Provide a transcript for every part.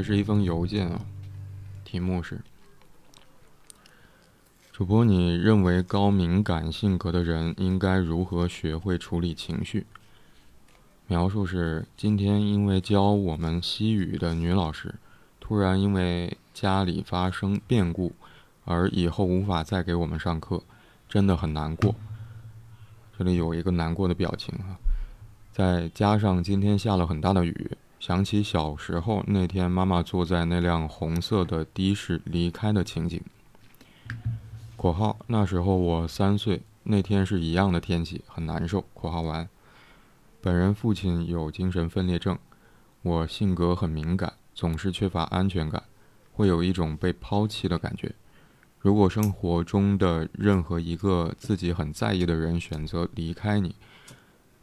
这是一封邮件啊，题目是：主播，你认为高敏感性格的人应该如何学会处理情绪？描述是：今天因为教我们西语的女老师，突然因为家里发生变故，而以后无法再给我们上课，真的很难过。这里有一个难过的表情啊，再加上今天下了很大的雨。想起小时候那天，妈妈坐在那辆红色的的士离开的情景。（括号那时候我三岁，那天是一样的天气，很难受。）（括号完）本人父亲有精神分裂症，我性格很敏感，总是缺乏安全感，会有一种被抛弃的感觉。如果生活中的任何一个自己很在意的人选择离开你，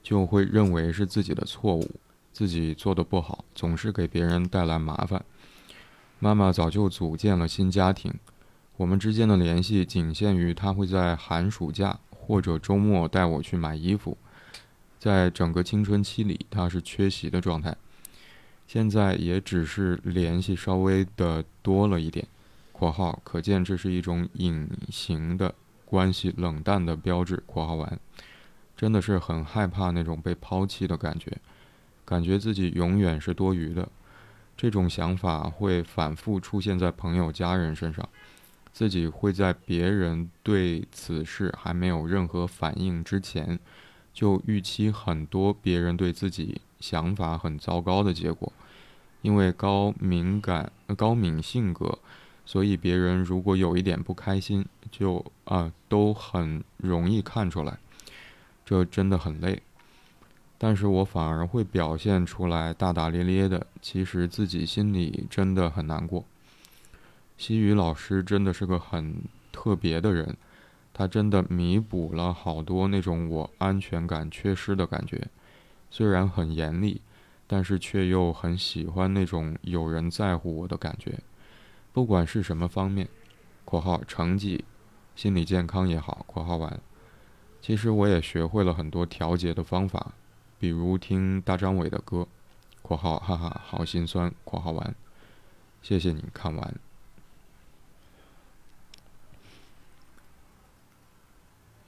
就会认为是自己的错误。自己做的不好，总是给别人带来麻烦。妈妈早就组建了新家庭，我们之间的联系仅限于她会在寒暑假或者周末带我去买衣服。在整个青春期里，她是缺席的状态。现在也只是联系稍微的多了一点。（括号可见这是一种隐形的关系冷淡的标志。）（括号完）真的是很害怕那种被抛弃的感觉。感觉自己永远是多余的，这种想法会反复出现在朋友、家人身上。自己会在别人对此事还没有任何反应之前，就预期很多别人对自己想法很糟糕的结果。因为高敏感、高敏性格，所以别人如果有一点不开心，就啊都很容易看出来。这真的很累。但是我反而会表现出来大大咧咧的，其实自己心里真的很难过。西语老师真的是个很特别的人，他真的弥补了好多那种我安全感缺失的感觉。虽然很严厉，但是却又很喜欢那种有人在乎我的感觉。不管是什么方面（括号成绩、心理健康也好）（括号完），其实我也学会了很多调节的方法。比如听大张伟的歌，（括号哈哈好心酸）（括号完），谢谢你看完。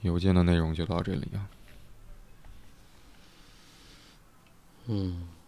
邮件的内容就到这里啊。嗯。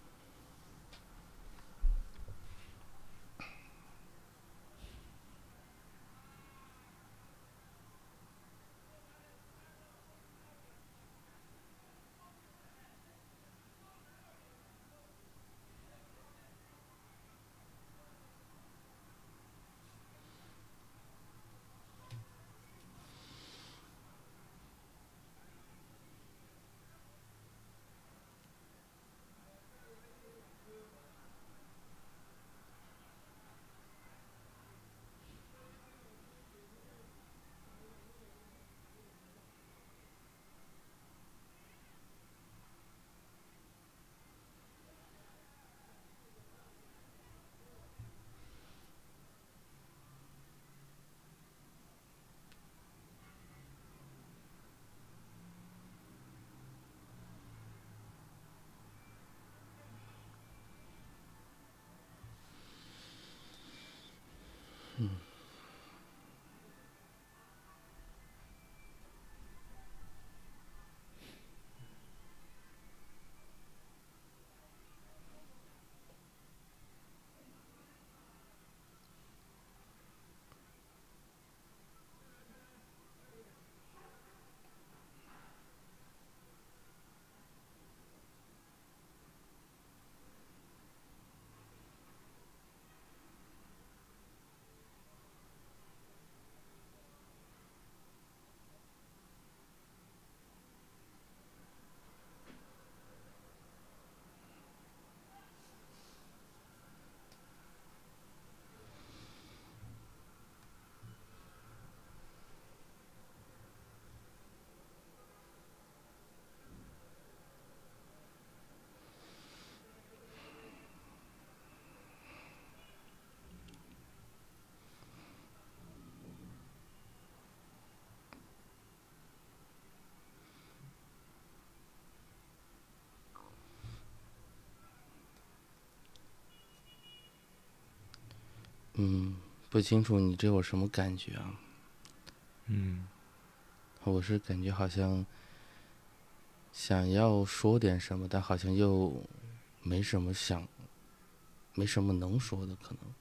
嗯，不清楚你这会什么感觉啊？嗯，我是感觉好像想要说点什么，但好像又没什么想，没什么能说的，可能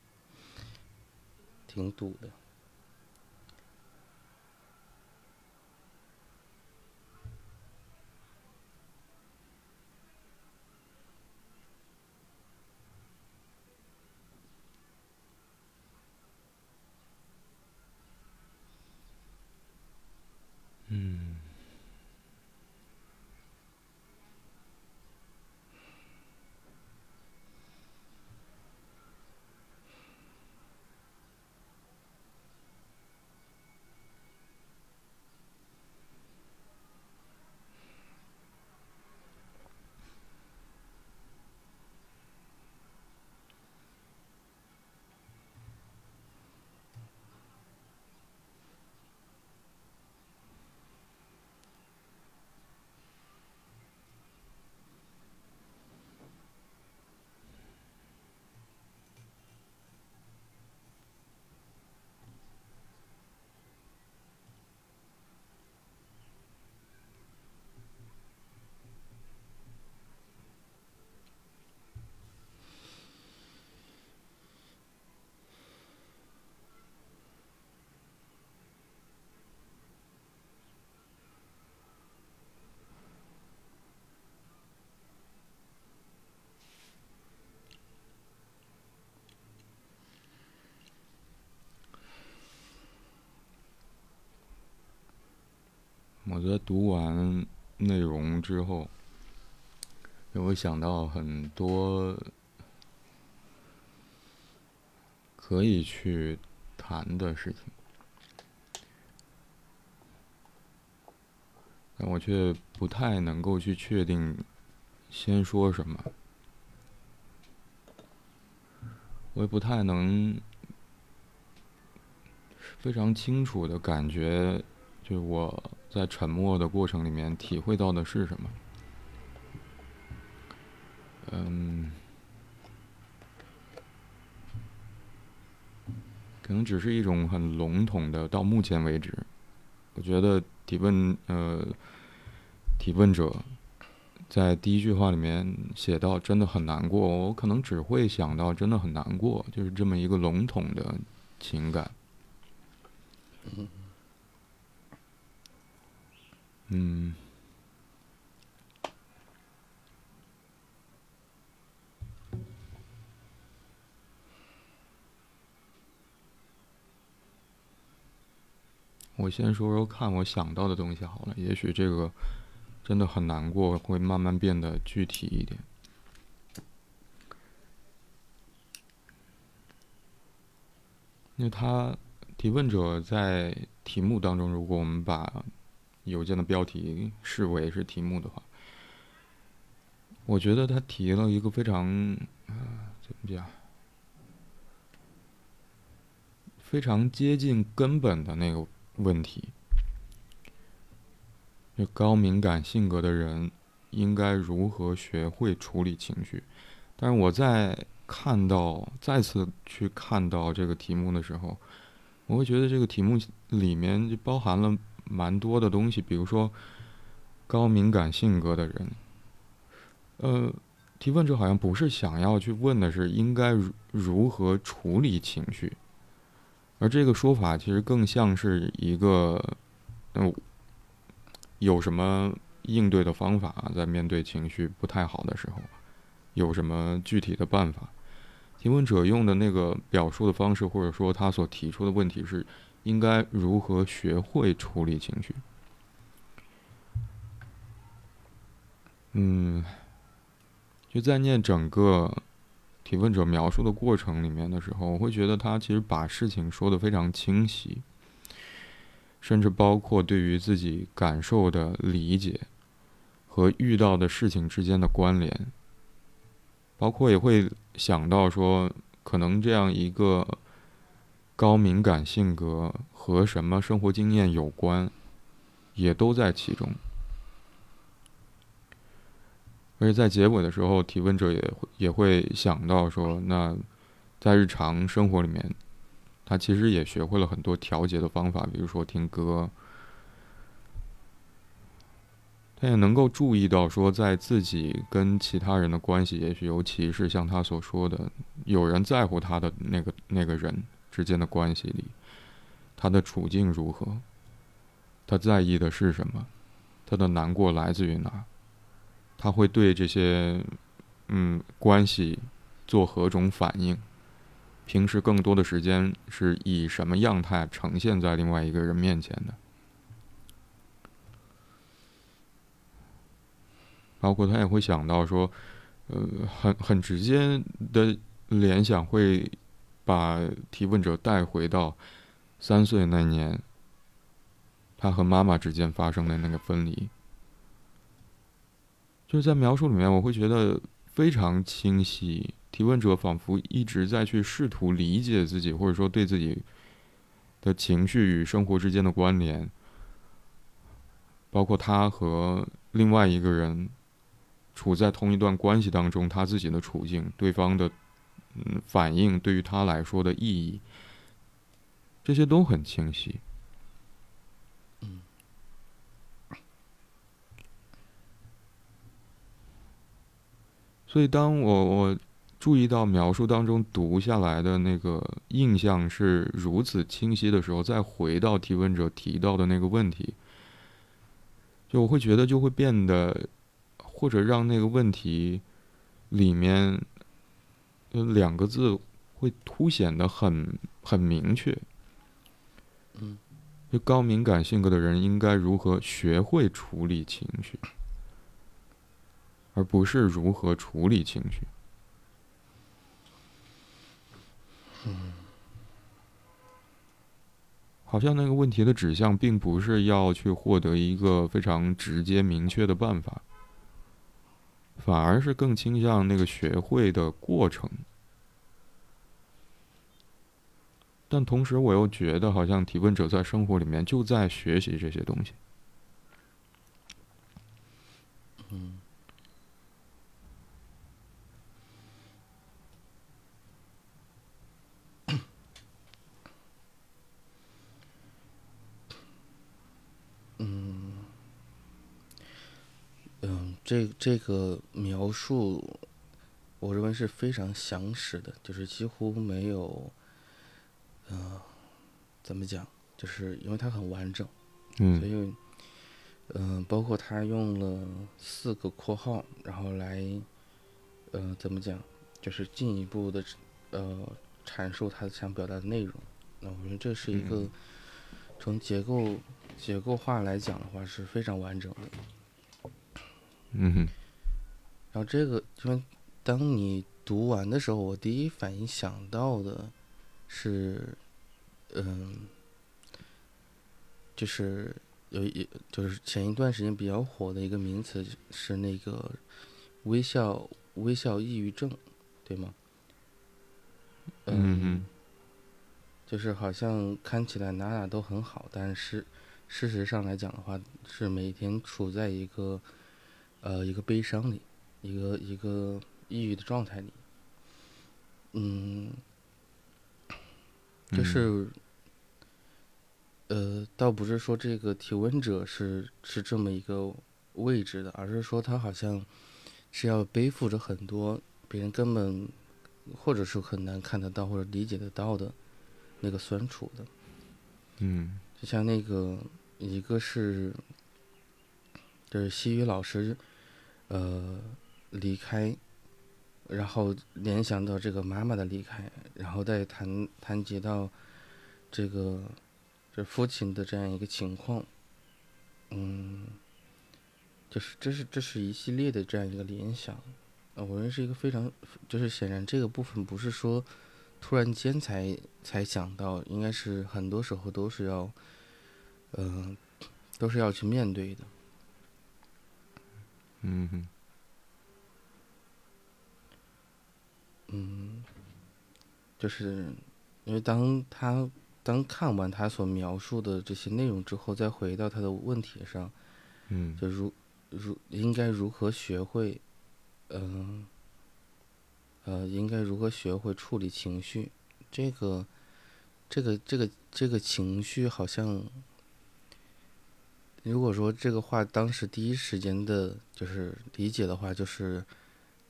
挺堵的。我在读完内容之后，也会想到很多可以去谈的事情，但我却不太能够去确定先说什么，我也不太能非常清楚的感觉，就是我。在沉默的过程里面，体会到的是什么？嗯，可能只是一种很笼统的。到目前为止，我觉得提问呃，提问者在第一句话里面写到“真的很难过”，我可能只会想到“真的很难过”，就是这么一个笼统的情感。嗯，嗯我先说说看我想到的东西好了，也许这个真的很难过，会慢慢变得具体一点。那他提问者在题目当中，如果我们把。邮件的标题视为是题目的话，我觉得他提了一个非常啊怎么讲，非常接近根本的那个问题。就高敏感性格的人应该如何学会处理情绪？但是我在看到再次去看到这个题目的时候，我会觉得这个题目里面就包含了。蛮多的东西，比如说高敏感性格的人，呃，提问者好像不是想要去问的是应该如如何处理情绪，而这个说法其实更像是一个，嗯，有什么应对的方法，在面对情绪不太好的时候，有什么具体的办法？提问者用的那个表述的方式，或者说他所提出的问题是。应该如何学会处理情绪？嗯，就在念整个提问者描述的过程里面的时候，我会觉得他其实把事情说的非常清晰，甚至包括对于自己感受的理解和遇到的事情之间的关联，包括也会想到说，可能这样一个。高敏感性格和什么生活经验有关，也都在其中。而且在结尾的时候，提问者也会也会想到说，那在日常生活里面，他其实也学会了很多调节的方法，比如说听歌。他也能够注意到，说在自己跟其他人的关系，也许尤其是像他所说的，有人在乎他的那个那个人之间的关系里，他的处境如何？他在意的是什么？他的难过来自于哪？他会对这些嗯关系做何种反应？平时更多的时间是以什么样态呈现在另外一个人面前的？包括他也会想到说，呃，很很直接的联想会把提问者带回到三岁那年，他和妈妈之间发生的那个分离。就是在描述里面，我会觉得非常清晰。提问者仿佛一直在去试图理解自己，或者说对自己的情绪与生活之间的关联，包括他和另外一个人。处在同一段关系当中，他自己的处境，对方的嗯反应，对于他来说的意义，这些都很清晰。所以，当我我注意到描述当中读下来的那个印象是如此清晰的时候，再回到提问者提到的那个问题，就我会觉得就会变得。或者让那个问题里面两个字会凸显的很很明确。嗯，就高敏感性格的人应该如何学会处理情绪，而不是如何处理情绪。嗯，好像那个问题的指向并不是要去获得一个非常直接明确的办法。反而是更倾向那个学会的过程，但同时我又觉得，好像提问者在生活里面就在学习这些东西。嗯。这这个描述，我认为是非常详实的，就是几乎没有，嗯，怎么讲？就是因为它很完整，嗯，所以，嗯，包括他用了四个括号，然后来，呃，怎么讲？就是进一步的，呃，阐述他想表达的内容。那我觉得这是一个从结构结构化来讲的话是非常完整的。嗯哼，然后这个，因为当你读完的时候，我第一反应想到的是，嗯，就是有一，就是前一段时间比较火的一个名词是那个微笑微笑抑郁症，对吗？嗯哼就是好像看起来哪哪都很好，但是事实上来讲的话，是每天处在一个。呃，一个悲伤里，一个一个抑郁的状态里，嗯，就是，呃，倒不是说这个提问者是是这么一个位置的，而是说他好像是要背负着很多别人根本或者是很难看得到或者理解得到的那个酸楚的，嗯，就像那个一个是，就是西语老师。呃，离开，然后联想到这个妈妈的离开，然后再谈谈及到这个这父亲的这样一个情况，嗯，就是这是这是一系列的这样一个联想，啊，我认为是一个非常，就是显然这个部分不是说突然间才才想到，应该是很多时候都是要，嗯，都是要去面对的。嗯哼，嗯，就是因为当他当看完他所描述的这些内容之后，再回到他的问题上，嗯，就如如应该如何学会，嗯，呃，应该如何学会处理情绪？这个这个这个这个情绪好像，如果说这个话当时第一时间的就是理解的话，就是，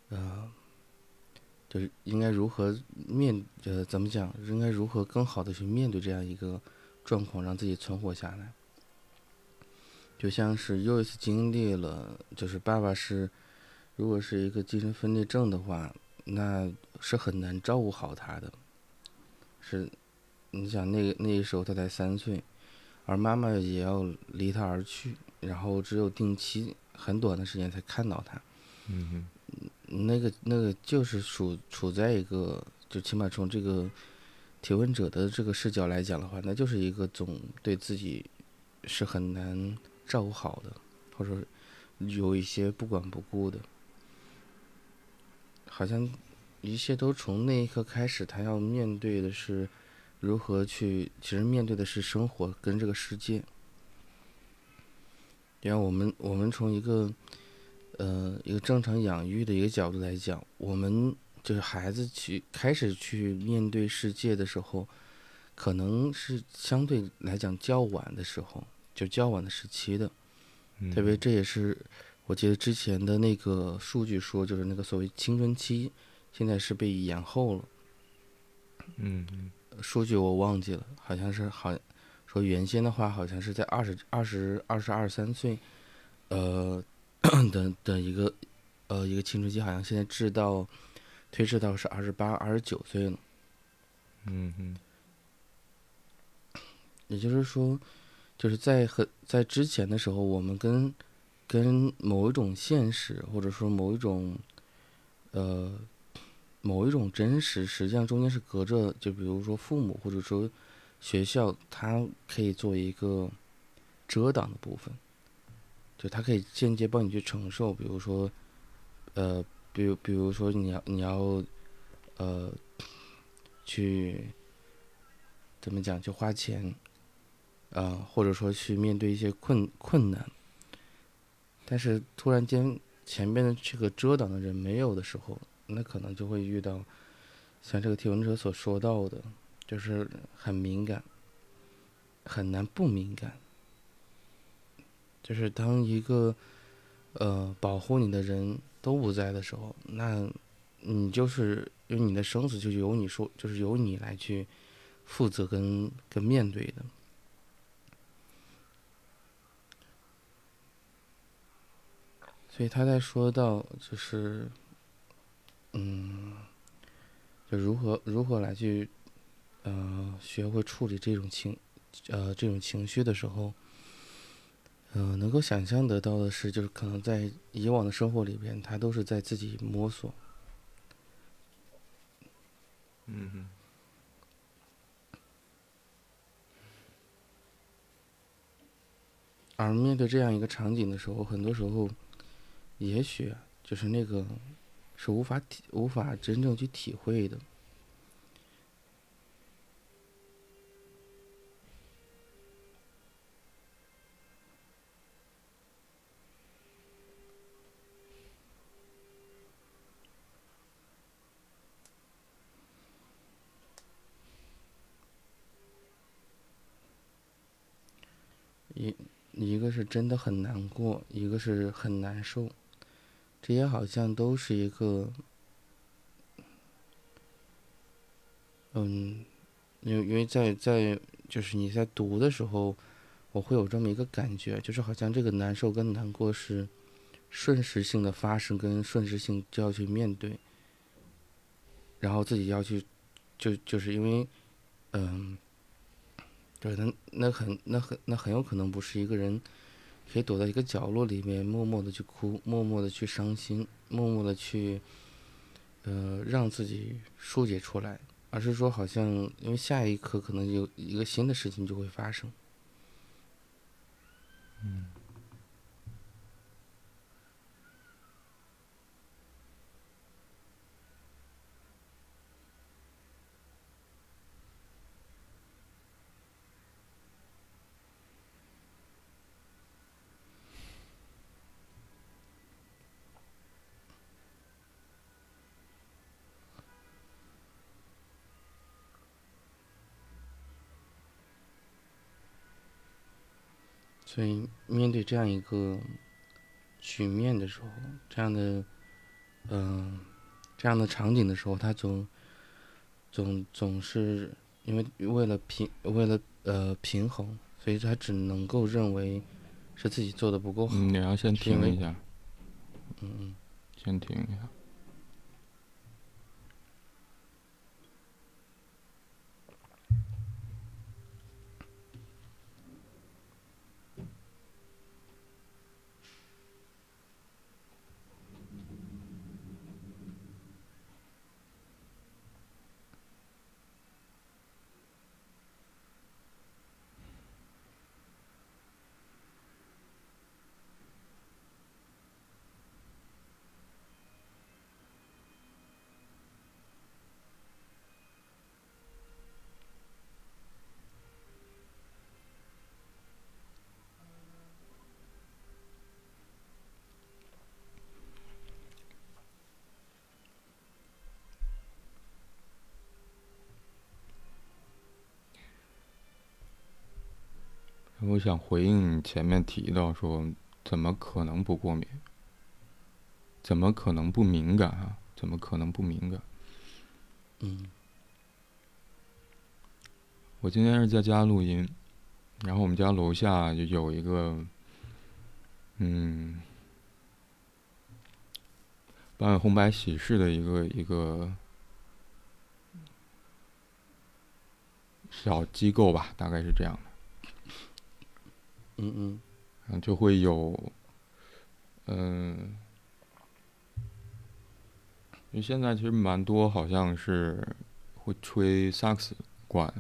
呃，就是应该如何面呃怎么讲，应该如何更好的去面对这样一个状况，让自己存活下来。就像是又一次经历了，就是爸爸是，如果是一个精神分裂症的话，那是很难照顾好他的，是。你想那个那时候他才三岁，而妈妈也要离他而去，然后只有定期很短的时间才看到他。嗯那个那个就是处处在一个，就起码从这个提问者的这个视角来讲的话，那就是一个总对自己是很难照顾好的，或者有一些不管不顾的，好像一切都从那一刻开始，他要面对的是。如何去？其实面对的是生活跟这个世界。因为我们我们从一个，呃，一个正常养育的一个角度来讲，我们就是孩子去开始去面对世界的时候，可能是相对来讲较晚的时候，就较晚的时期的。特别这也是我记得之前的那个数据说，就是那个所谓青春期，现在是被延后了。嗯嗯。数据我忘记了，好像是好说原先的话，好像是在二十二十二十二三岁，呃的的一个呃一个青春期，好像现在至到推迟到是二十八二十九岁了。嗯嗯。也就是说，就是在很在之前的时候，我们跟跟某一种现实，或者说某一种呃。某一种真实，实际上中间是隔着，就比如说父母或者说学校，它可以做一个遮挡的部分，就它可以间接帮你去承受，比如说，呃，比如比如说你要你要，呃，去怎么讲，去花钱，啊，或者说去面对一些困困难，但是突然间前边的这个遮挡的人没有的时候。那可能就会遇到，像这个提问者所说到的，就是很敏感，很难不敏感。就是当一个，呃，保护你的人都不在的时候，那，你就是因为你的生死就由你说，就是由你来去负责跟跟面对的。所以他在说到就是。嗯，就如何如何来去，呃，学会处理这种情，呃，这种情绪的时候，嗯，能够想象得到的是，就是可能在以往的生活里边，他都是在自己摸索。嗯哼。而面对这样一个场景的时候，很多时候，也许就是那个。是无法体无法真正去体会的，一一个是真的很难过，一个是很难受。这些好像都是一个，嗯，因为因为在在就是你在读的时候，我会有这么一个感觉，就是好像这个难受跟难过是瞬时性的发生，跟瞬时性就要去面对，然后自己要去，就就是因为，嗯，对，那那很那很那很有可能不是一个人。可以躲在一个角落里面，默默的去哭，默默的去伤心，默默的去，呃，让自己疏解出来，而是说，好像因为下一刻可能有一个新的事情就会发生。嗯。所以面对这样一个局面的时候，这样的嗯、这样的场景的时候，他总总总是因为为了平为了呃平衡，所以他只能够认为是自己做的不够好。嗯，你要先停一下，嗯嗯先停一下。想回应你前面提到说，怎么可能不过敏？怎么可能不敏感啊？怎么可能不敏感？嗯我今天是在家录音，然后我们家楼下就有一个，嗯，办红白喜事的一个一个小机构吧，大概是这样的。嗯嗯嗯，就会有，嗯，因为现在其实蛮多好像是会吹萨克斯管，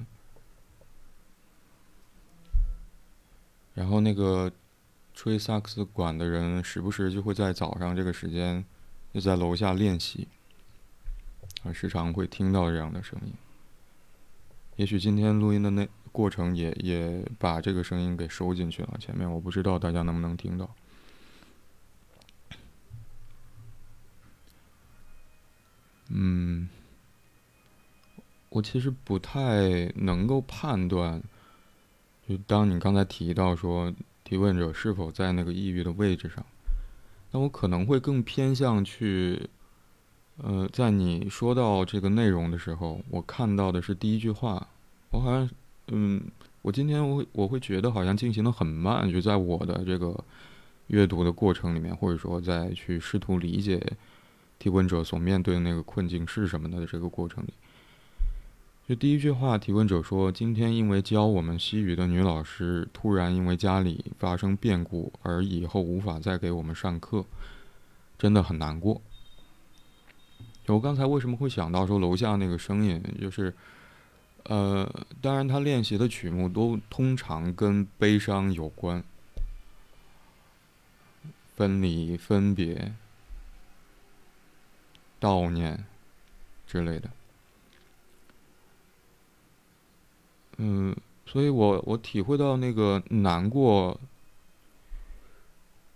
然后那个吹萨克斯管的人时不时就会在早上这个时间就在楼下练习，啊，时常会听到这样的声音。也许今天录音的那过程也也把这个声音给收进去了，前面我不知道大家能不能听到。嗯，我其实不太能够判断，就当你刚才提到说提问者是否在那个抑郁的位置上，那我可能会更偏向去，呃，在你说到这个内容的时候，我看到的是第一句话，我好像，嗯，我今天我会我会觉得好像进行的很慢，就在我的这个阅读的过程里面，或者说在去试图理解提问者所面对的那个困境是什么的这个过程里。就第一句话，提问者说：“今天因为教我们西语的女老师突然因为家里发生变故，而以后无法再给我们上课，真的很难过。”我刚才为什么会想到说楼下那个声音，就是，呃，当然他练习的曲目都通常跟悲伤有关，分离、分别、悼念之类的。嗯，所以我我体会到那个难过，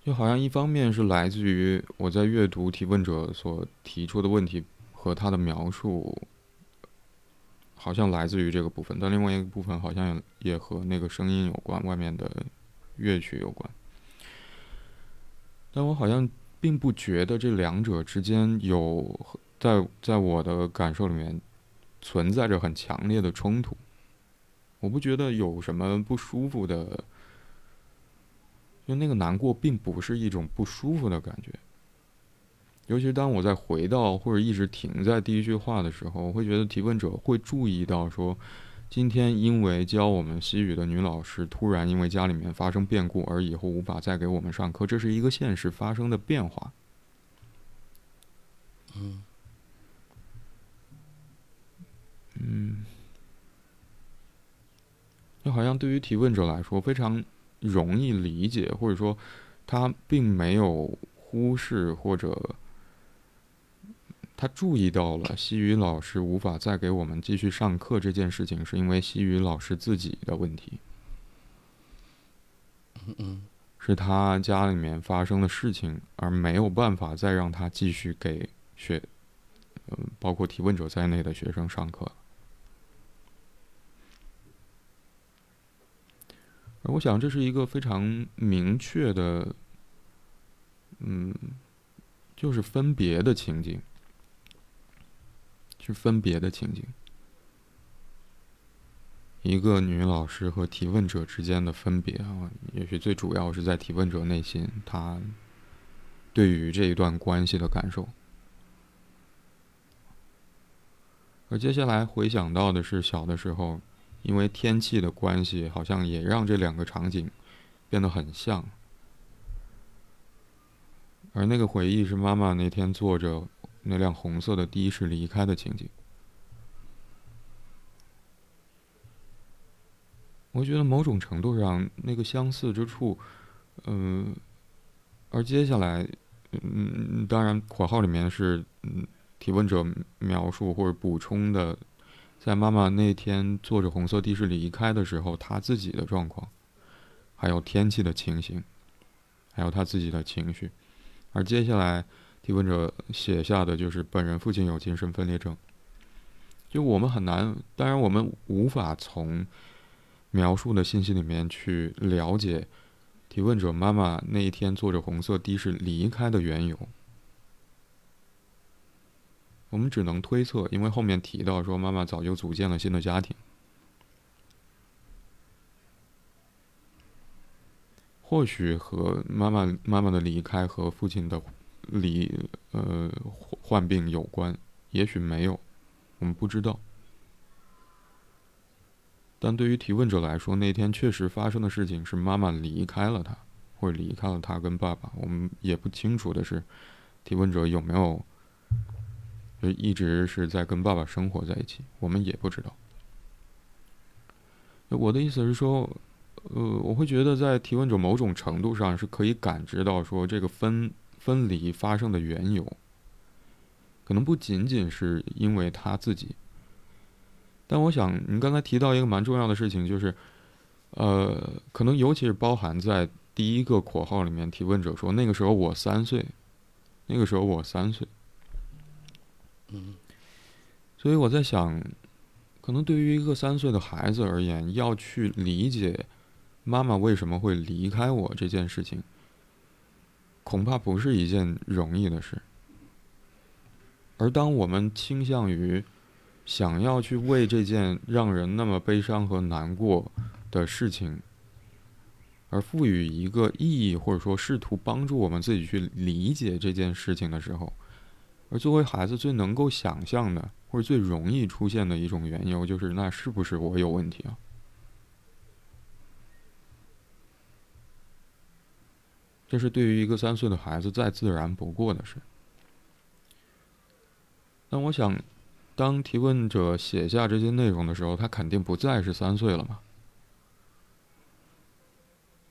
就好像一方面是来自于我在阅读提问者所提出的问题和他的描述，好像来自于这个部分，但另外一个部分好像也和那个声音有关，外面的乐曲有关。但我好像并不觉得这两者之间有在在我的感受里面存在着很强烈的冲突。我不觉得有什么不舒服的，就那个难过并不是一种不舒服的感觉。尤其是当我在回到或者一直停在第一句话的时候，我会觉得提问者会注意到说，今天因为教我们西语的女老师突然因为家里面发生变故，而以后无法再给我们上课，这是一个现实发生的变化。嗯嗯，就好像对于提问者来说非常容易理解，或者说他并没有忽视或者他注意到了西语老师无法再给我们继续上课这件事情，是因为西语老师自己的问题，嗯嗯是他家里面发生的事情，而没有办法再让他继续给学，嗯，包括提问者在内的学生上课。而我想这是一个非常明确的，嗯，就是分别的情景，是分别的情景。一个女老师和提问者之间的分别啊，也许最主要是在提问者内心，他对于这一段关系的感受。而接下来回想到的是小的时候，因为天气的关系，好像也让这两个场景变得很像。而那个回忆是妈妈那天坐着那辆红色的的士离开的情景。我觉得某种程度上，那个相似之处，嗯，而接下来，嗯，当然，括号里面是嗯，提问者描述或者补充的，在妈妈那天坐着红色的士离开的时候，她自己的状况，还有天气的情形，还有她自己的情绪，而接下来提问者写下的就是本人父亲有精神分裂症，就我们很难，当然我们无法从。描述的信息里面去了解提问者妈妈那一天坐着红色的士离开的缘由，我们只能推测，因为后面提到说妈妈早就组建了新的家庭，或许和妈妈妈妈的离开和父亲的离呃患病有关，也许没有，我们不知道。但对于提问者来说，那天确实发生的事情是妈妈离开了他，或者离开了他跟爸爸。我们也不清楚的是，提问者有没有就一直是在跟爸爸生活在一起，我们也不知道。我的意思是说，呃，我会觉得在提问者某种程度上是可以感知到说，这个分分离发生的缘由，可能不仅仅是因为他自己。但我想，你刚才提到一个蛮重要的事情，就是，呃，可能尤其是包含在第一个括号里面，提问者说那个时候我三岁，那个时候我三岁，嗯，所以我在想，可能对于一个三岁的孩子而言，要去理解妈妈为什么会离开我这件事情，恐怕不是一件容易的事。而当我们倾向于想要去为这件让人那么悲伤和难过的事情而赋予一个意义，或者说试图帮助我们自己去理解这件事情的时候，而作为孩子最能够想象的，或者最容易出现的一种缘由，就是那是不是我有问题啊？这是对于一个三岁的孩子再自然不过的事。但我想。当提问者写下这些内容的时候，他肯定不再是三岁了嘛。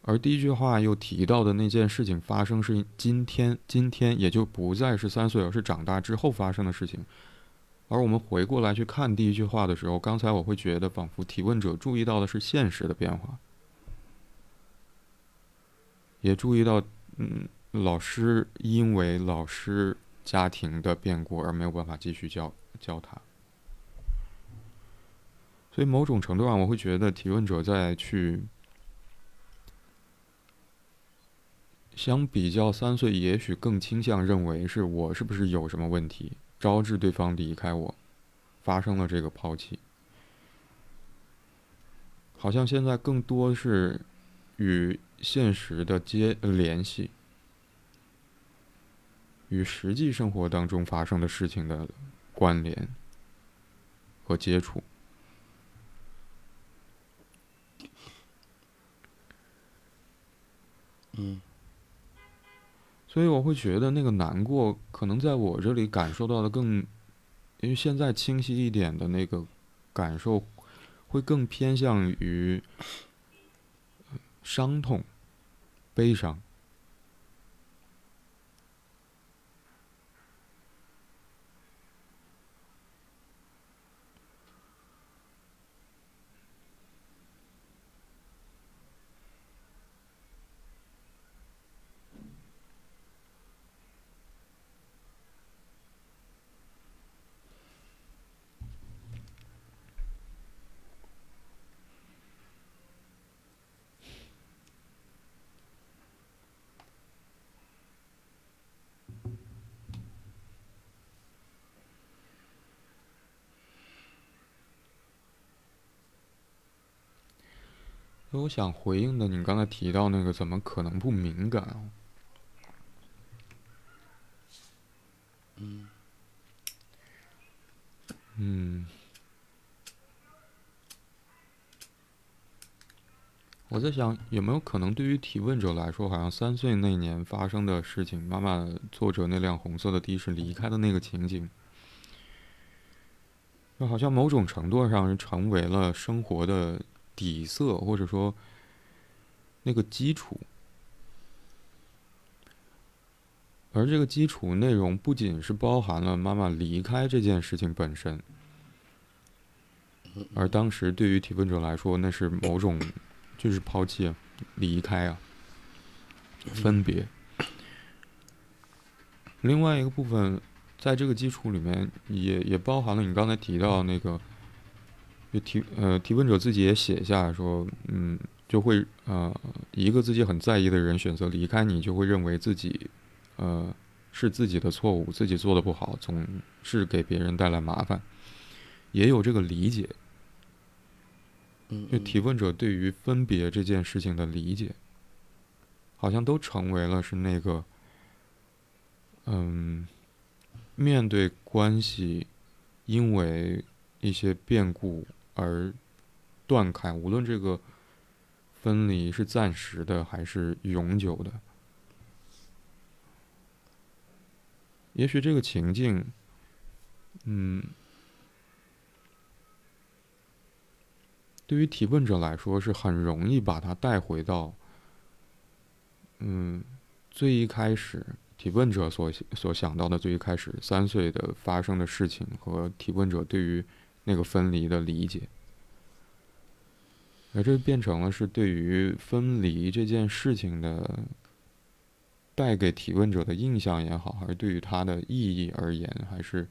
而第一句话又提到的那件事情发生是今天，今天也就不再是三岁，而是长大之后发生的事情。而我们回过来去看第一句话的时候，刚才我会觉得仿佛提问者注意到的是现实的变化，也注意到，嗯，老师因为老师家庭的变故而没有办法继续教。教他，所以某种程度上，我会觉得提问者在去相比较三岁，也许更倾向认为是我是不是有什么问题，招致对方离开我，发生了这个抛弃，好像现在更多是与现实的接联系，与实际生活当中发生的事情的。关联和接触，嗯，所以我会觉得那个难过，可能在我这里感受到的更，因为现在清晰一点的那个感受，会更偏向于伤痛、悲伤。我想回应的，你刚才提到那个，怎么可能不敏感啊？嗯嗯，我在想，有没有可能对于提问者来说，好像三岁那年发生的事情，妈妈坐着那辆红色的的士离开的那个情景，就好像某种程度上成为了生活的底色，或者说那个基础。而这个基础内容不仅是包含了妈妈离开这件事情本身，而当时对于提问者来说，那是某种就是抛弃、离开啊、分别。另外一个部分，在这个基础里面，也也包含了你刚才提到那个，就提呃提问者自己也写下说，嗯，就会呃一个自己很在意的人选择离开你，就会认为自己。呃，是自己的错误，自己做的不好，总是给别人带来麻烦，也有这个理解。就提问者对于分别这件事情的理解，好像都成为了是那个，嗯，面对关系因为一些变故而断开，无论这个分离是暂时的还是永久的。也许这个情境，嗯，对于提问者来说是很容易把它带回到，嗯，最一开始提问者所所想到的最一开始三岁的发生的事情和提问者对于那个分离的理解，而这变成了是对于分离这件事情的。带给提问者的印象也好，还是对于他的意义而言，还是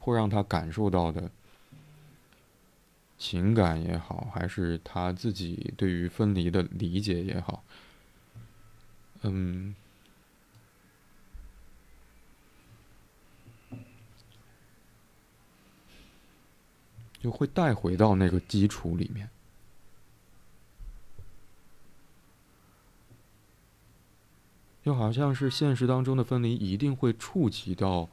会让他感受到的情感也好，还是他自己对于分离的理解也好，嗯，就会带回到那个基础里面。就好像是现实当中的分离一定会触及到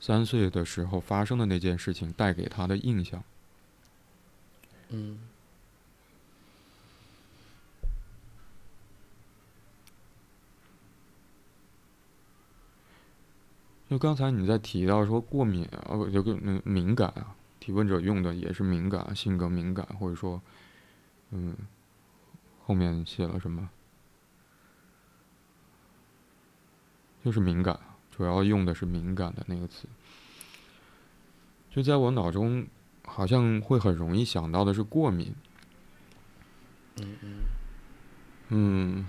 三岁的时候发生的那件事情带给他的印象。嗯。就刚才你在提到说过敏啊，就敏敏感啊，提问者用的也是敏感，性格敏感，或者说，嗯，后面写了什么？就是敏感，主要用的是敏感的那个词。就在我脑中，好像会很容易想到的是过敏。嗯嗯。嗯。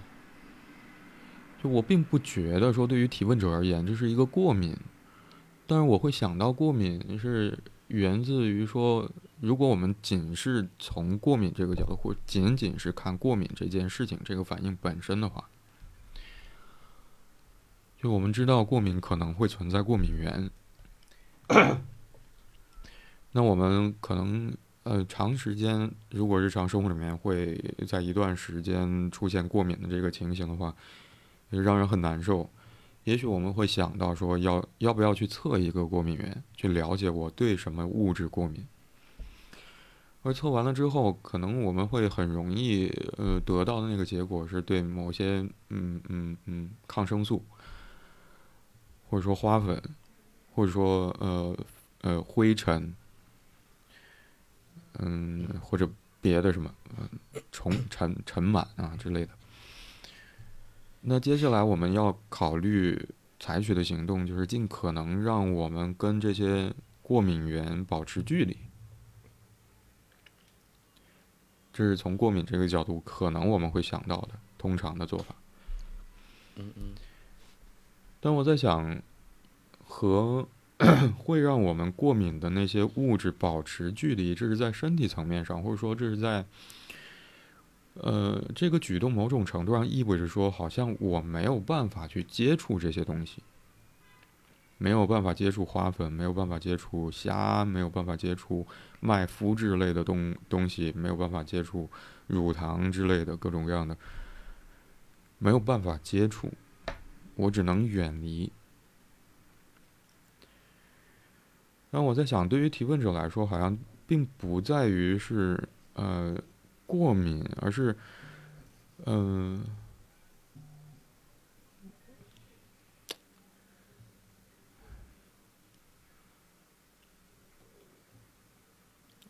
就我并不觉得说，对于提问者而言，这是一个过敏。但是我会想到，过敏是源自于说，如果我们仅是从过敏这个角度，或仅仅是看过敏这件事情这个反应本身的话。就我们知道，过敏可能会存在过敏源。那我们可能呃，长时间如果日常生活里面会在一段时间出现过敏的这个情形的话，也让人很难受。也许我们会想到说，要要不要去测一个过敏源，去了解我对什么物质过敏。而测完了之后，可能我们会很容易呃得到的那个结果是对某些嗯嗯嗯抗生素。或者说花粉，或者说呃呃灰尘，嗯或者别的什么嗯虫尘尘螨啊之类的。那接下来我们要考虑采取的行动，就是尽可能让我们跟这些过敏源保持距离。这是从过敏这个角度，可能我们会想到的通常的做法。嗯嗯。但我在想，和 会让我们过敏的那些物质保持距离，这是在身体层面上，或者说这是在，呃，这个举动某种程度上意味着说，好像我没有办法去接触这些东西。没有办法接触花粉，没有办法接触虾，没有办法接触麦麸质类的东东西，没有办法接触乳糖之类的各种各样的，没有办法接触，我只能远离。然后我在想，对于提问者来说，好像并不在于是呃过敏，而是嗯。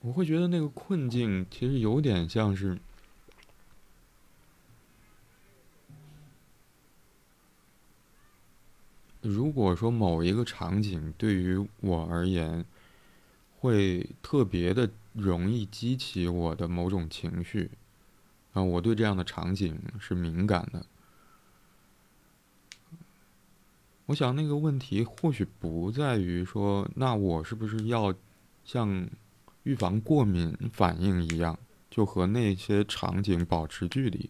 我会觉得那个困境其实有点像是，如果说某一个场景对于我而言，会特别的容易激起我的某种情绪，啊，我对这样的场景是敏感的。我想那个问题或许不在于说，那我是不是要像。预防过敏反应一样，就和那些场景保持距离。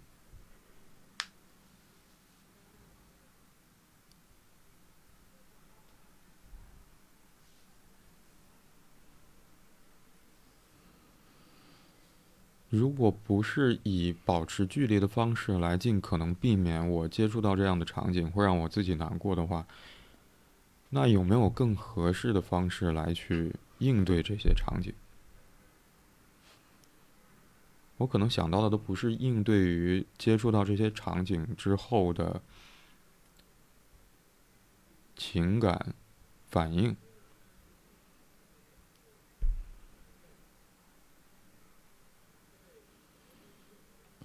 如果不是以保持距离的方式来尽可能避免我接触到这样的场景，会让我自己难过的话，那有没有更合适的方式来去应对这些场景？我可能想到的都不是应对于接触到这些场景之后的情感反应。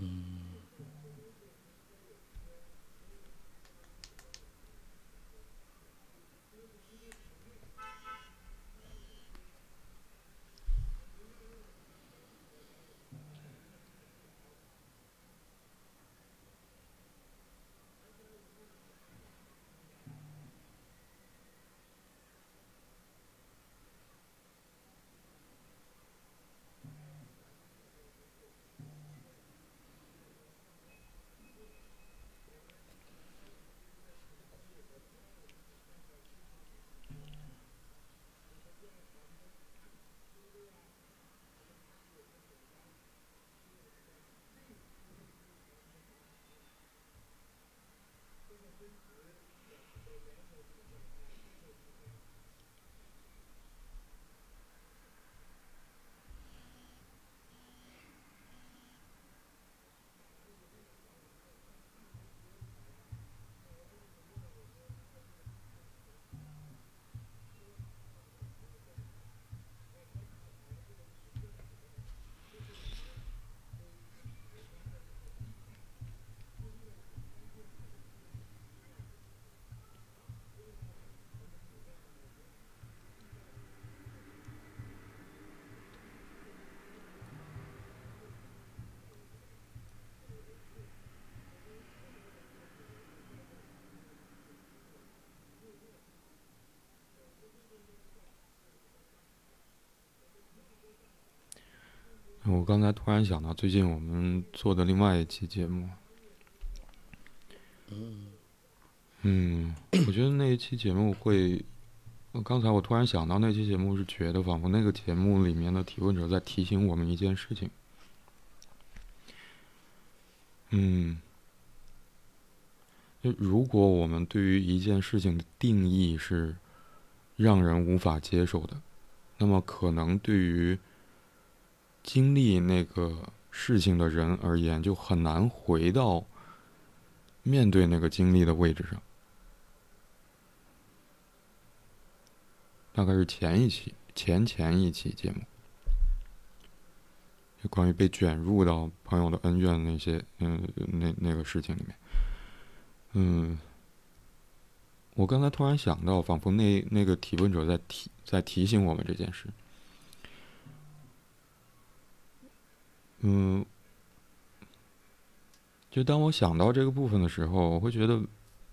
Mm. 我刚才突然想到，最近我们做的另外一期节目，嗯，我觉得那一期节目会，刚才我突然想到那期节目是觉得，仿佛那个节目里面的提问者在提醒我们一件事情，嗯，就如果我们对于一件事情的定义是让人无法接受的，那么可能对于。经历那个事情的人而言，就很难回到面对那个经历的位置上。大概是前一期、前前一期节目，就关于被卷入到朋友的恩怨那些，嗯，那那个事情里面，嗯，我刚才突然想到，仿佛那那个提问者在提在提醒我们这件事。嗯，就当我想到这个部分的时候，我会觉得，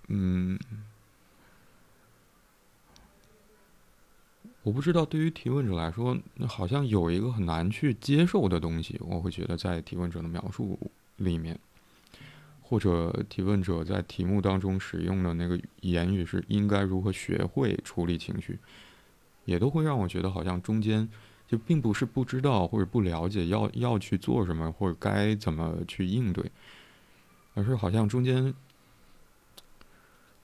嗯，我不知道对于提问者来说，好像有一个很难去接受的东西。我会觉得在提问者的描述里面，或者提问者在题目当中使用的那个言语是应该如何学会处理情绪，也都会让我觉得好像中间就并不是不知道或者不了解要要去做什么或者该怎么去应对，而是好像中间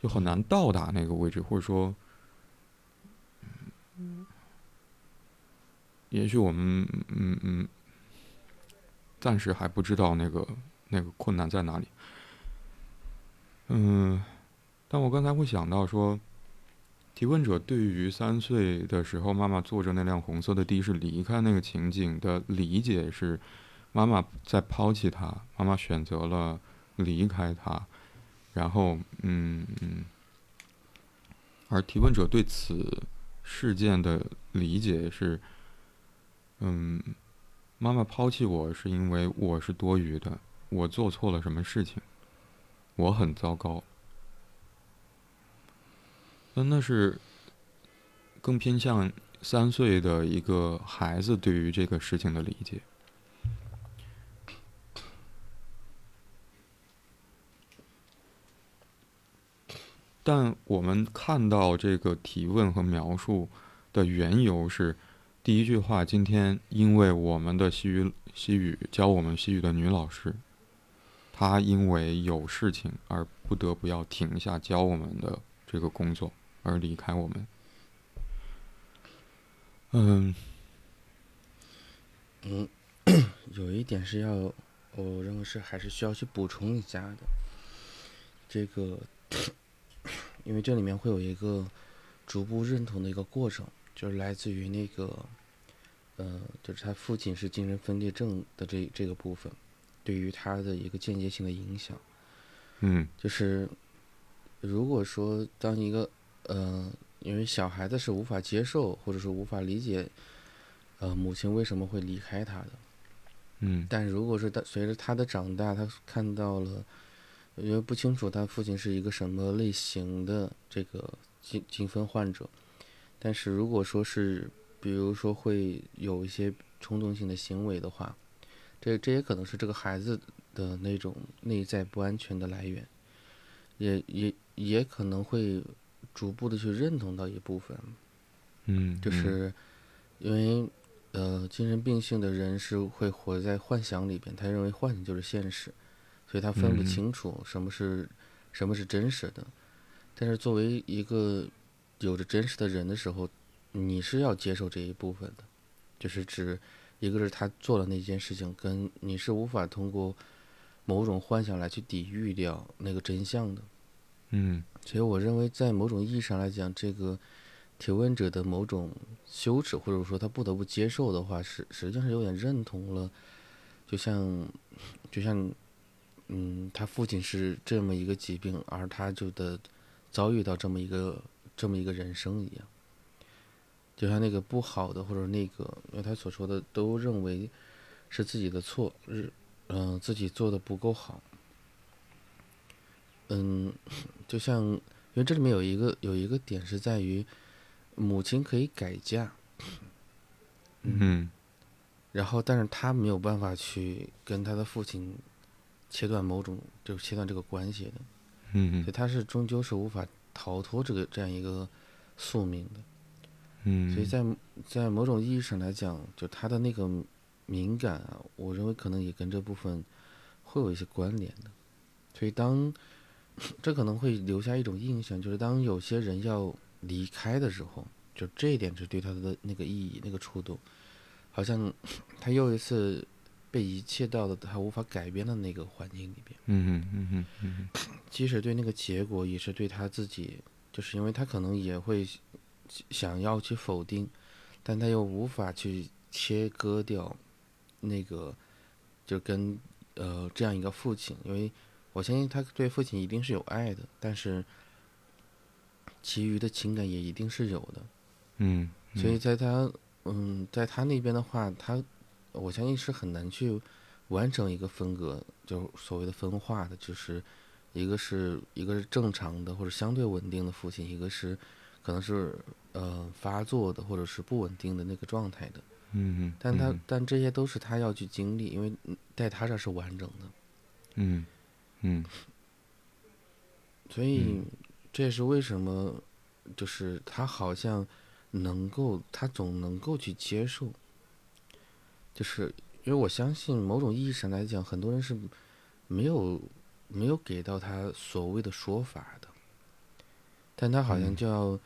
就很难到达那个位置，或者说，也许我们嗯嗯暂时还不知道那个那个困难在哪里。嗯，但我刚才会想到说，提问者对于三岁的时候妈妈坐着那辆红色的的士离开那个情景的理解是，妈妈在抛弃他，妈妈选择了离开他，然后嗯嗯，而提问者对此事件的理解是，嗯，妈妈抛弃我是因为我是多余的，我做错了什么事情。我很糟糕，那那是更偏向三岁的一个孩子对于这个事情的理解。但我们看到这个提问和描述的缘由是，第一句话：今天因为我们的西语西语教我们西语的女老师。她因为有事情而不得不要停下教我们的这个工作而离开我们。嗯，嗯，有一点是要，我认为是还是需要去补充一下的。这个，因为这里面会有一个逐步认同的一个过程，就是来自于那个，呃，就是他父亲是精神分裂症的这这个部分。对于他的一个间接性的影响，嗯，就是如果说当一个呃，因为小孩子是无法接受或者说无法理解，呃，母亲为什么会离开他的，嗯，但如果是他随着他的长大，他看到了，因为不清楚他父亲是一个什么类型的这个精精分患者，但是如果说是比如说会有一些冲动性的行为的话。这这也可能是这个孩子的那种内在不安全的来源，也也也可能会逐步的去认同到一部分，嗯，就是因为呃精神病性的人是会活在幻想里边，他认为幻想就是现实，所以他分不清楚什么是什么是真实的。但是作为一个有着真实的人的时候，你是要接受这一部分的，就是指。一个是他做了那件事情，跟你是无法通过某种幻想来去抵御掉那个真相的。嗯，所以我认为，在某种意义上来讲，这个提问者的某种羞耻，或者说他不得不接受的话，是实际上是有点认同了。就像，就像，嗯，他父亲是这么一个疾病，而他就得遭遇到这么一个这么一个人生一样。就像那个不好的，或者那个，因为他所说的都认为是自己的错，是嗯自己做的不够好。嗯，就像因为这里面有一个有一个点是在于母亲可以改嫁，嗯，然后但是他没有办法去跟他的父亲切断某种就是切断这个关系的，嗯，所以他是终究是无法逃脱这个这样一个宿命的。嗯，所以在在某种意义上来讲，就他的那个敏感啊，我认为可能也跟这部分会有一些关联的。所以当这可能会留下一种印象，就是当有些人要离开的时候，就这一点是对他的那个意义、那个触动，好像他又一次被遗弃到了他无法改变的那个环境里边。嗯嗯嗯嗯嗯，即使对那个结果，也是对他自己，就是因为他可能也会。想要去否定，但他又无法去切割掉那个，就跟呃这样一个父亲，因为我相信他对父亲一定是有爱的，但是其余的情感也一定是有的。嗯，所以在他嗯在他那边的话，他我相信是很难去完成一个分割，就所谓的分化的，就是一个是一个是正常的或者相对稳定的父亲，一个是。可能是呃发作的，或者是不稳定的那个状态的，嗯嗯，但他但这些都是他要去经历，因为在他这是完整的，嗯，嗯。所以这也是为什么，就是他好像能够，他总能够去接受，就是因为我相信某种意义上来讲，很多人是没有没有给到他所谓的说法的，但他好像嗯。就要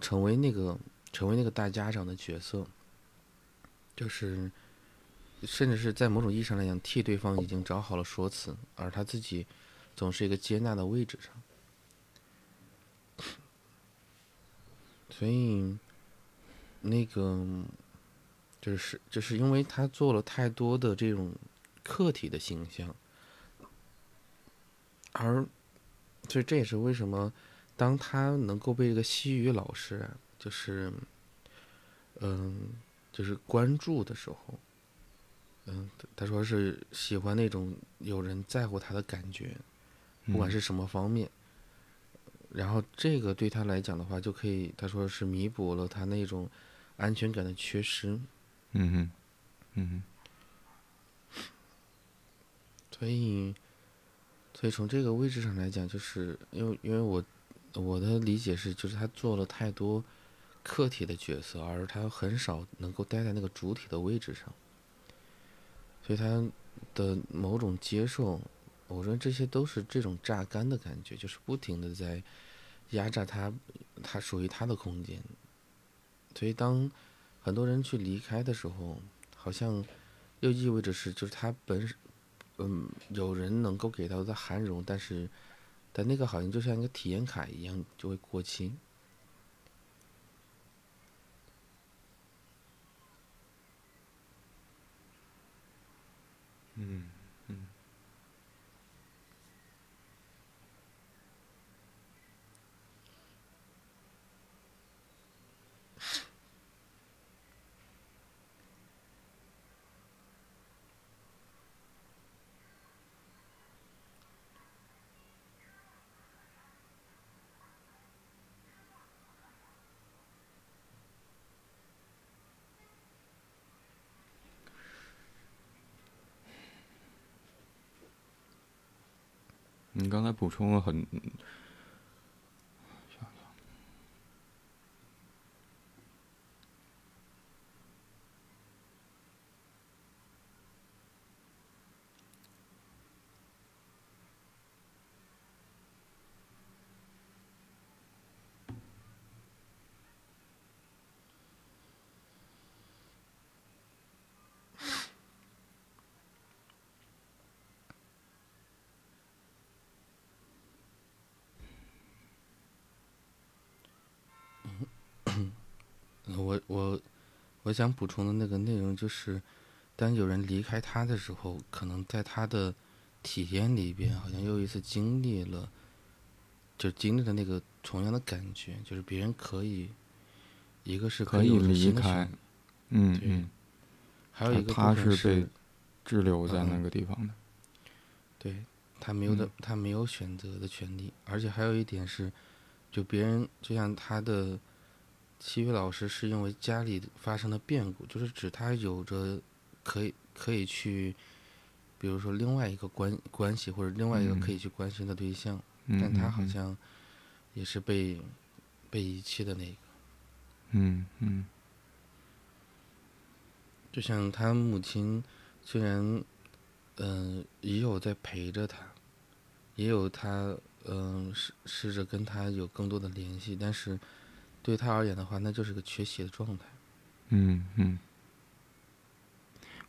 成为那个成为那个大家长的角色，就是甚至是在某种意义上来讲，替对方已经找好了说辞，而他自己总是一个接纳的位置上。所以，那个就是就是因为他做了太多的这种客体的形象，而所以这也是为什么当他能够被这个西语老师啊，就是嗯，就是关注的时候，嗯，他说是喜欢那种有人在乎他的感觉，不管嗯是什么方面。然后这个对他来讲的话，就可以他说是弥补了他那种安全感的缺失。嗯哼嗯所以，所以从这个位置上来讲，就是因为因为我我的理解是，就是他做了太多客体的角色，而他很少能够待在那个主体的位置上，对他的某种接受，我认为这些都是这种榨干的感觉，就是不停的在压榨他，他属于他的空间。所以当很多人去离开的时候，好像又意味着是，就是他本嗯，有人能够给到的涵容，但是，但那个好像就像一个体验卡一样，就会过期。嗯嗯你刚才补充了很，我我我想补充的那个内容就是，当有人离开他的时候，可能在他的体验里边，好像又一次经历了，就经历了那个同样的感觉，就是别人可以，一个是可以离开嗯嗯，还有一个他是被滞留在那嗯个地方的。对他没有的，嗯他没有选择的权利，而且还有一点是，就别人就像他的体育老师是因为家里发生了变故，就是指他有着可以可以去，比如说另外一个关关系或者另外一个可嗯以去关心的对象，嗯但他好像也是被被遗弃的那个，嗯嗯。就像他母亲虽然嗯、也有在陪着他，也有他嗯、试试着跟他有更多的联系，但是对他而言的话，那就是个缺席的状态。嗯嗯，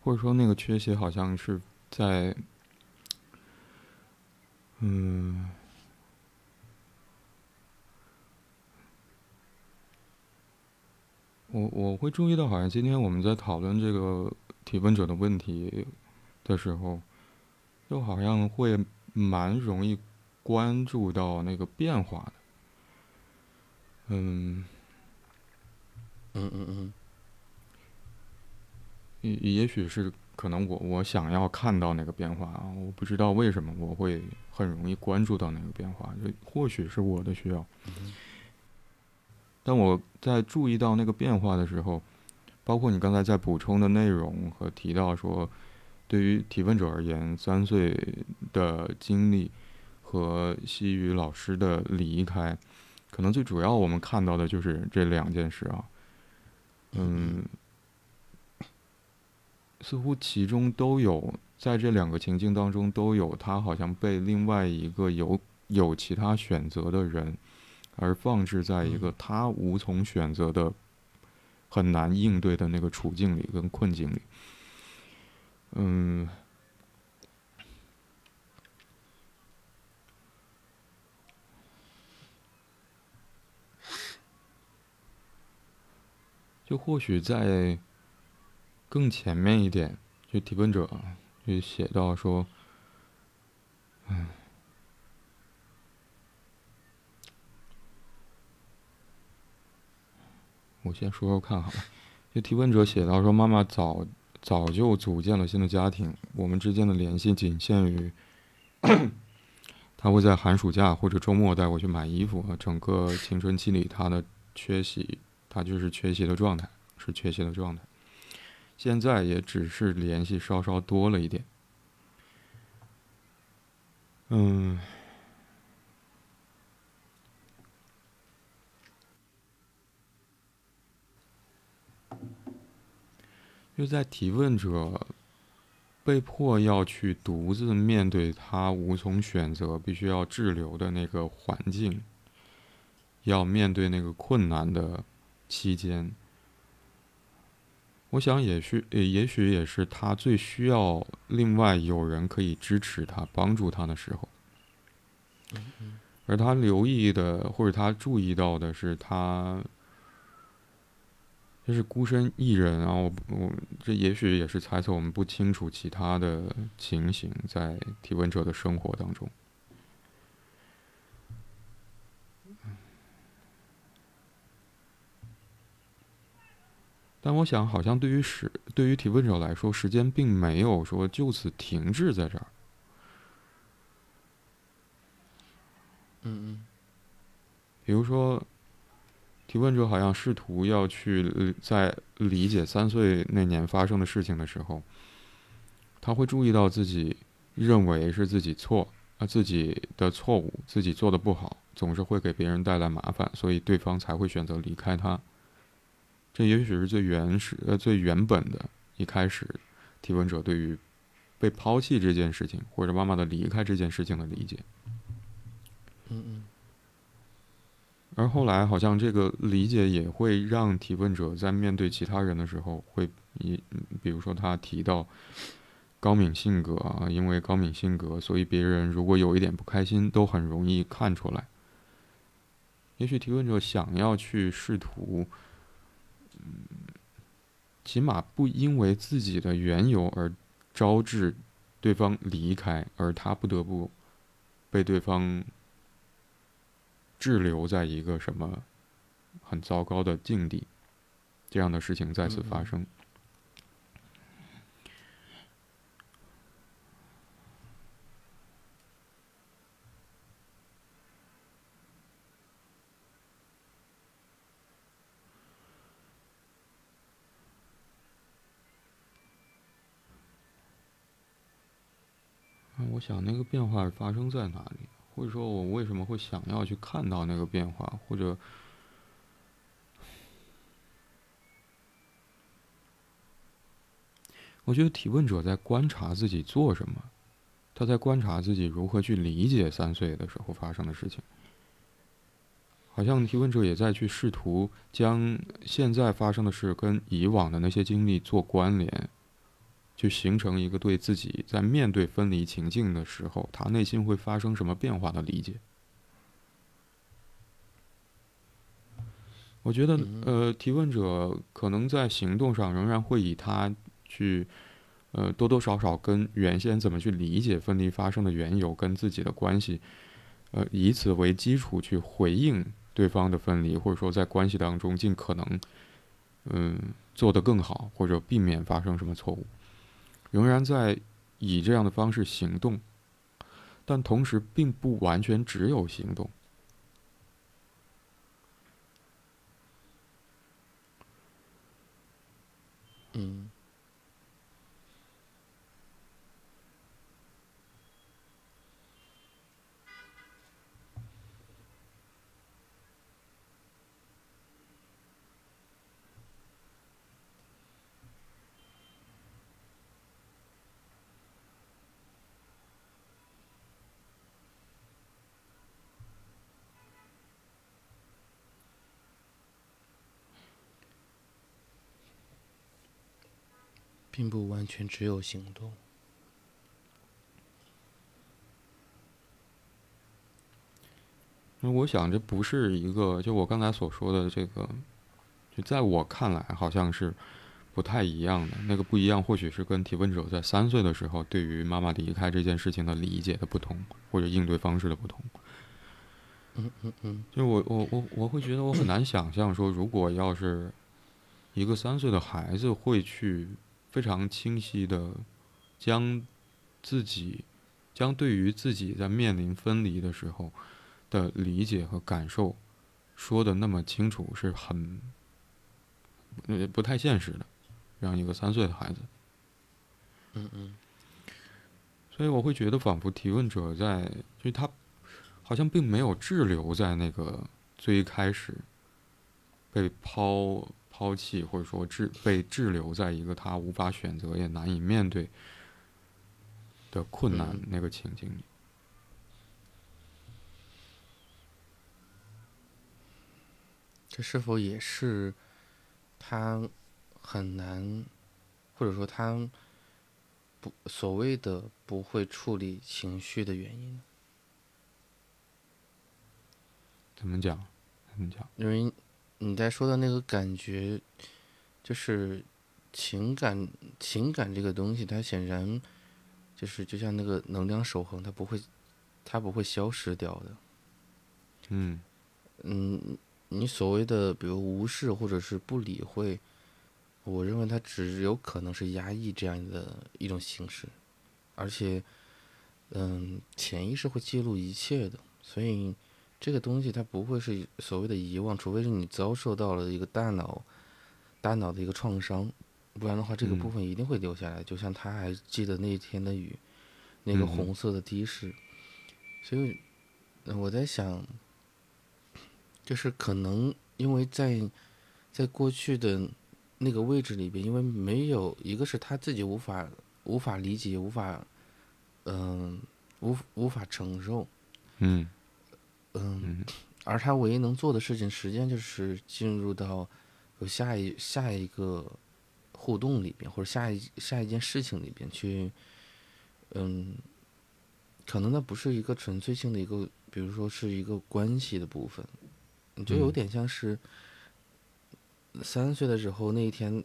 或者说那个缺席好像是在，嗯。我我会注意到，好像今天我们在讨论这个提问者的问题的时候，就好像会蛮容易关注到那个变化的。嗯，嗯嗯嗯也也许是可能我我想要看到那个变化啊，我不知道为什么我会很容易关注到那个变化，这或许是我的需要。但我在注意到那个变化的时候，包括你刚才在补充的内容和提到说，对于提问者而言，三岁的经历和西语老师的离开，可能最主要我们看到的就是这两件事啊。嗯，似乎其中都有，在这两个情境当中都有他好像被另外一个有有其他选择的人，而放置在一个他无从选择的、很难应对的那个处境里跟困境里。嗯。就或许在更前面一点，就提问者就写到说：“嗯，我先说说看好了。”就提问者写到说：“妈妈早早就组建了新的家庭，我们之间的联系仅限于，他会在寒暑假或者周末带我去买衣服。整个青春期里，他的缺席。”他就是缺席的状态，是缺席的状态。现在也只是联系稍稍多了一点。嗯，就在提问者被迫要去独自面对他无从选择、必须要滞留的那个环境，要面对那个困难的。期间，我想也许，也许也是他最需要另外有人可以支持他、帮助他的时候。而他留意的，或者他注意到的是，他就是孤身一人啊！我我这也许也是猜测，我们不清楚其他的情形在提问者的生活当中。但我想，好像对于时对于提问者来说，时间并没有说就此停滞在这儿。嗯嗯。比如说，提问者好像试图要去在理解三岁那年发生的事情的时候，他会注意到自己认为是自己错，啊自己的错误，自己做的不好，总是会给别人带来麻烦，所以对方才会选择离开他。这也许是最原始、呃最原本的一开始，提问者对于被抛弃这件事情，或者妈妈的离开这件事情的理解。嗯嗯。而后来，好像这个理解也会让提问者在面对其他人的时候，会以比如说他提到高敏性格啊，因为高敏性格，所以别人如果有一点不开心，都很容易看出来。也许提问者想要去试图。嗯，起码不因为自己的缘由而招致对方离开，而他不得不被对方滞留在一个什么很糟糕的境地，这样的事情再次发生。我想那个变化发生在哪里，或者说我为什么会想要去看到那个变化，或者，我觉得提问者在观察自己做什么，他在观察自己如何去理解三岁的时候发生的事情，好像提问者也在去试图将现在发生的事跟以往的那些经历做关联。就形成一个对自己在面对分离情境的时候，他内心会发生什么变化的理解。我觉得，呃，提问者可能在行动上仍然会以他去，呃，多多少少跟原先怎么去理解分离发生的缘由跟自己的关系，呃，以此为基础去回应对方的分离，或者说在关系当中尽可能，嗯，做得更好，或者避免发生什么错误。仍然在以这样的方式行动，但同时并不完全只有行动。嗯。并不完全只有行动。那我想，这不是一个，就我刚才所说的这个，就在我看来，好像是不太一样的。那个不一样，或许是跟提问者在三岁的时候对于妈妈离开这件事情的理解的不同，或者应对方式的不同。嗯嗯嗯，就我我我我会觉得我很难想象说，如果要是一个三岁的孩子会去非常清晰的将自己将对于自己在面临分离的时候。的理解和感受，说的那么清楚，是很，呃，不太现实的，让一个三岁的孩子。嗯嗯。所以我会觉得，仿佛提问者在，就是他好像并没有滞留在那个最开始被抛抛弃，或者说滞被滞留在一个他无法选择也难以面对的困难那个情景里。这是否也是他很难，或者说他不所谓的不会处理情绪的原因？怎么讲？怎么讲？因为你在说的那个感觉，就是情感，情感这个东西，它显然就是就像那个能量守恒，它不会，它不会消失掉的。嗯嗯。你所谓的比如无视或者是不理会，我认为它只有可能是压抑这样的一种形式，而且，嗯，潜意识会记录一切的，所以这个东西它不会是所谓的遗忘，除非是你遭受到了一个大脑大脑的一个创伤，不然的话这个部分一定会留下来。就像他还记得那天的雨，那个红色的的士，所以我在想。就是可能因为在，在过去的那个位置里边，因为没有一个是他自己无法无法理解、无法嗯无无法承受，嗯嗯，而他唯一能做的事情，实际上就是进入到有下一下一个互动里边，或者下一下一件事情里边去，嗯，可能那不是一个纯粹性的一个，比如说是一个关系的部分。你就有点像是三岁的时候那一天，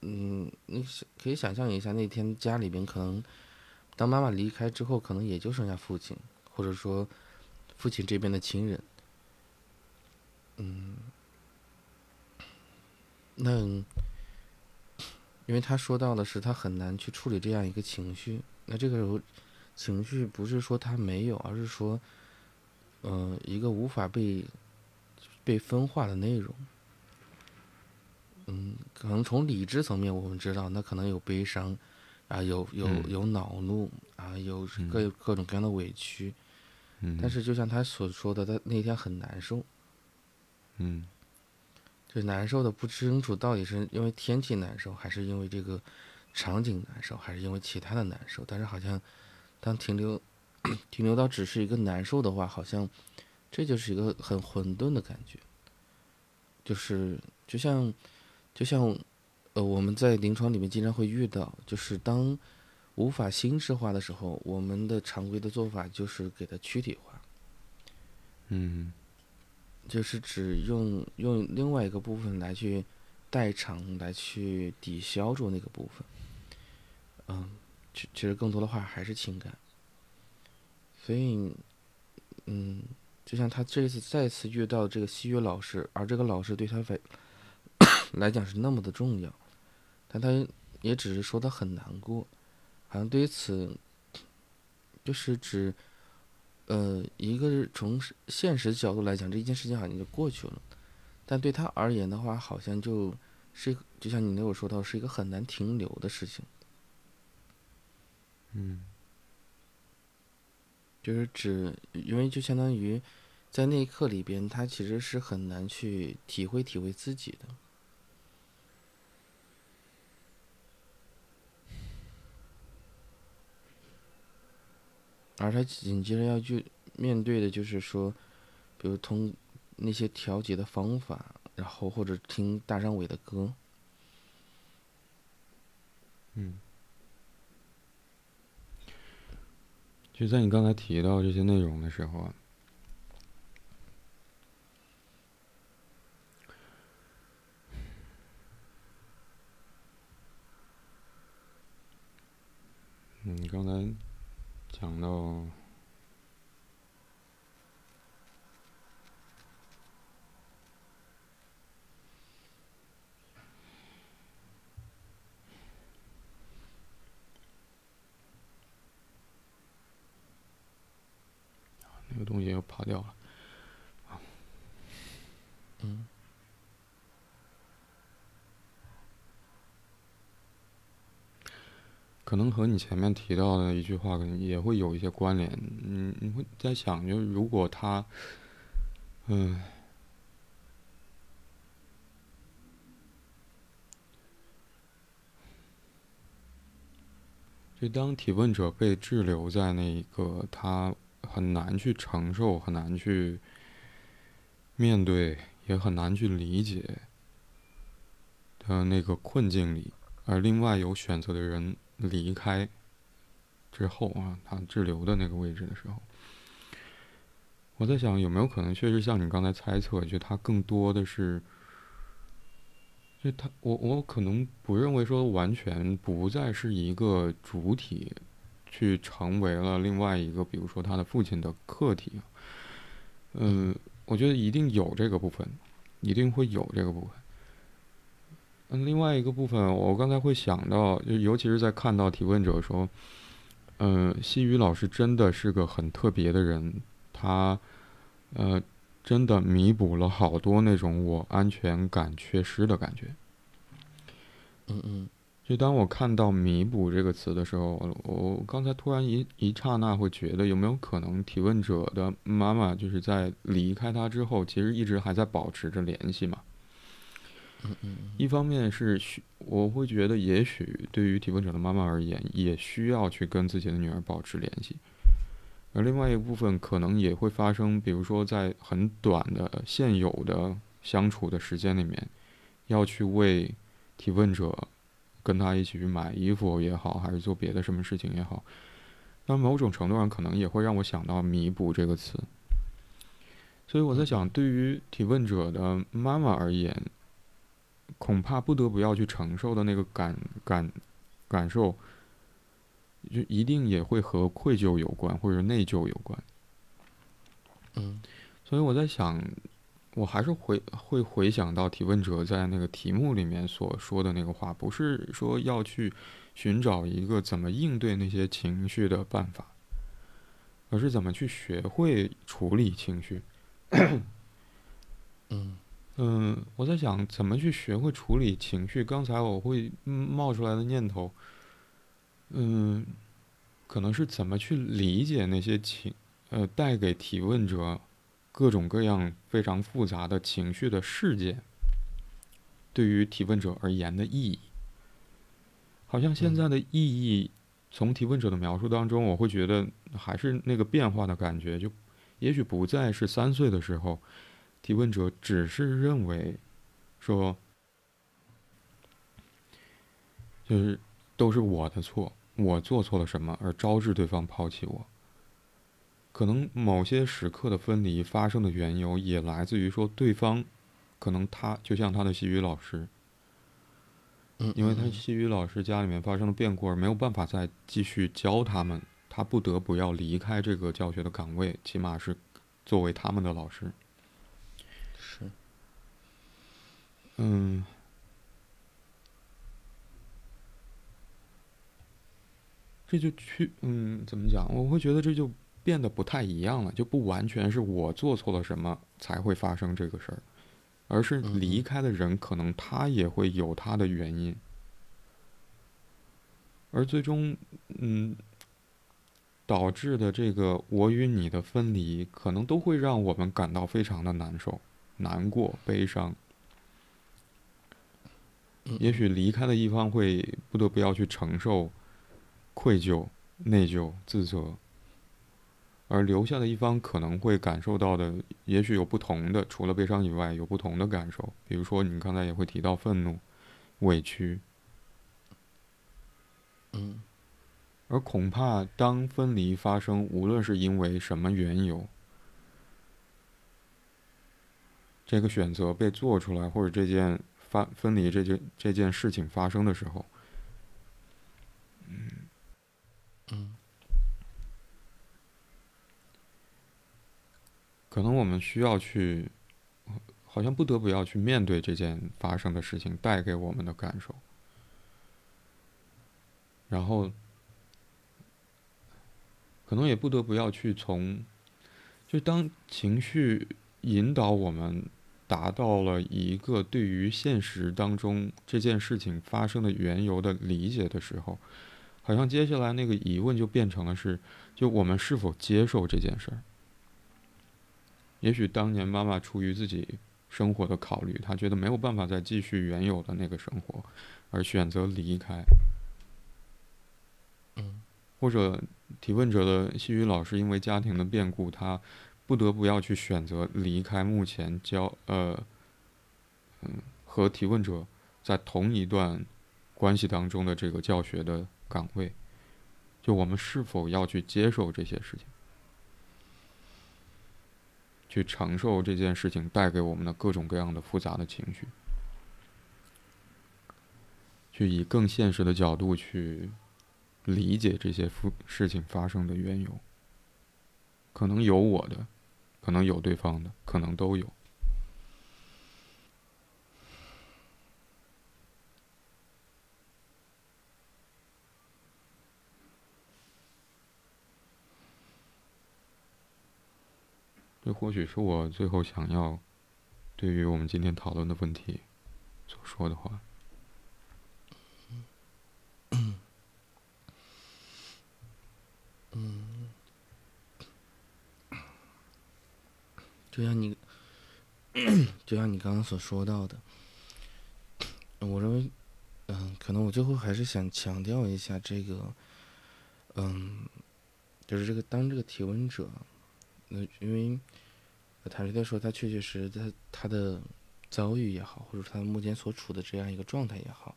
嗯，你可以想象一下，那天家里边可能，当妈妈离开之后，可能也就剩下父亲，或者说父亲这边的亲人，嗯，那因为他说到的是他很难去处理这样一个情绪，那这个时候情绪不是说他没有，而是说，嗯，一个无法被。被分化的内容，嗯，可能从理智层面我们知道，那可能有悲伤，啊，有有有恼怒，啊，有各各种各样的委屈，嗯，但是就像他所说的，他那天很难受，嗯，就难受的不清楚到底是因为天气难受，还是因为这个场景难受，还是因为其他的难受，但是好像当停留停留到只是一个难受的话，好像。这就是一个很混沌的感觉，就是就像，就像，呃，我们在临床里面经常会遇到，就是当无法心智化的时候，我们的常规的做法就是给它躯体化，嗯，就是只用用另外一个部分来去代偿，来去抵消住那个部分，嗯，其其实更多的话还是情感，所以，嗯。就像他这次再次遇到这个西约老师，而这个老师对他来 来讲是那么的重要，但他也只是说他很难过，好像对于此，就是指，呃，一个是从现实角度来讲，这一件事情好像就过去了，但对他而言的话，好像就是就像你那会说到，是一个很难停留的事情，嗯。就是指，因为就相当于，在那一刻里边，他其实是很难去体会体会自己的，而他紧接着要去面对的就是说，比如通那些调节的方法，然后或者听大张伟的歌，嗯。就在你刚才提到这些内容的时候啊，你刚才讲到。那个东西又跑掉了，嗯，可能和你前面提到的一句话可能也会有一些关联。嗯，你会在想，就如果他，嗯，就当提问者被滞留在那一个他。很难去承受，很难去面对，也很难去理解的那个困境里。而另外有选择的人离开之后啊，他滞留的那个位置的时候，我在想有没有可能，确实像你刚才猜测，就他更多的是，就他我我可能不认为说完全不再是一个主体。去成为了另外一个，比如说他的父亲的客体，嗯，我觉得一定有这个部分，一定会有这个部分。嗯，另外一个部分，我刚才会想到，就尤其是在看到提问者说，嗯，西语老师真的是个很特别的人，他，呃，真的弥补了好多那种我安全感缺失的感觉。嗯嗯。就当我看到“弥补”这个词的时候，我刚才突然一一刹那会觉得，有没有可能提问者的妈妈就是在离开他之后，其实一直还在保持着联系嘛？一方面是需，我会觉得也许对于提问者的妈妈而言，也需要去跟自己的女儿保持联系。而另外一部分可能也会发生，比如说在很短的现有的相处的时间里面，要去为提问者。跟他一起去买衣服也好，还是做别的什么事情也好，那某种程度上可能也会让我想到“弥补”这个词。所以我在想，对于提问者的妈妈而言，恐怕不得不要去承受的那个感感感受，就一定也会和愧疚有关，或者内疚有关。嗯，所以我在想。我还是回会回想到提问者在那个题目里面所说的那个话，不是说要去寻找一个怎么应对那些情绪的办法，而是怎么去学会处理情绪。嗯嗯，我在想怎么去学会处理情绪。刚才我会冒出来的念头，嗯，可能是怎么去理解那些情呃带给提问者。各种各样非常复杂的情绪的事件，对于提问者而言的意义，好像现在的意义，从提问者的描述当中，我会觉得还是那个变化的感觉，就也许不再是三岁的时候，提问者只是认为，说，就是都是我的错，我做错了什么而招致对方抛弃我。可能某些时刻的分离发生的缘由，也来自于说对方，可能他就像他的西语老师，嗯，因为他西语老师家里面发生了变故，而没有办法再继续教他们，他不得不要离开这个教学的岗位，起码是作为他们的老师。是，嗯，这就去，嗯，怎么讲？我会觉得这就。变得不太一样了，就不完全是我做错了什么才会发生这个事儿，而是离开的人可能他也会有他的原因，而最终，嗯，导致的这个我与你的分离，可能都会让我们感到非常的难受、难过、悲伤。也许离开的一方会不得不要去承受愧疚、内疚、自责。而留下的一方可能会感受到的，也许有不同的，除了悲伤以外，有不同的感受。比如说，你刚才也会提到愤怒、委屈。嗯而恐怕当分离发生，无论是因为什么缘由，这个选择被做出来，或者这件发分离这件这件事情发生的时候，嗯嗯。可能我们需要去，好像不得不要去面对这件发生的事情带给我们的感受，然后，可能也不得不要去从，就当情绪引导我们达到了一个对于现实当中这件事情发生的缘由的理解的时候，好像接下来那个疑问就变成了是，就我们是否接受这件事儿。也许当年妈妈出于自己生活的考虑，她觉得没有办法再继续原有的那个生活，而选择离开。嗯或者提问者的西语老师因为家庭的变故，他不得不要去选择离开目前教呃嗯和提问者在同一段关系当中的这个教学的岗位。就我们是否要去接受这些事情？去承受这件事情带给我们的各种各样的复杂的情绪，去以更现实的角度去理解这些复事情发生的缘由。可能有我的，可能有对方的，可能都有。这或许是我最后想要对于我们今天讨论的问题所说的话。就像你，就像你刚刚所说到的，我认为，嗯，可能我最后还是想强调一下这个，嗯，就是这个当这个提问者，那因为坦率的说，他确确实实他他的遭遇也好，或者他目前所处的这样一个状态也好，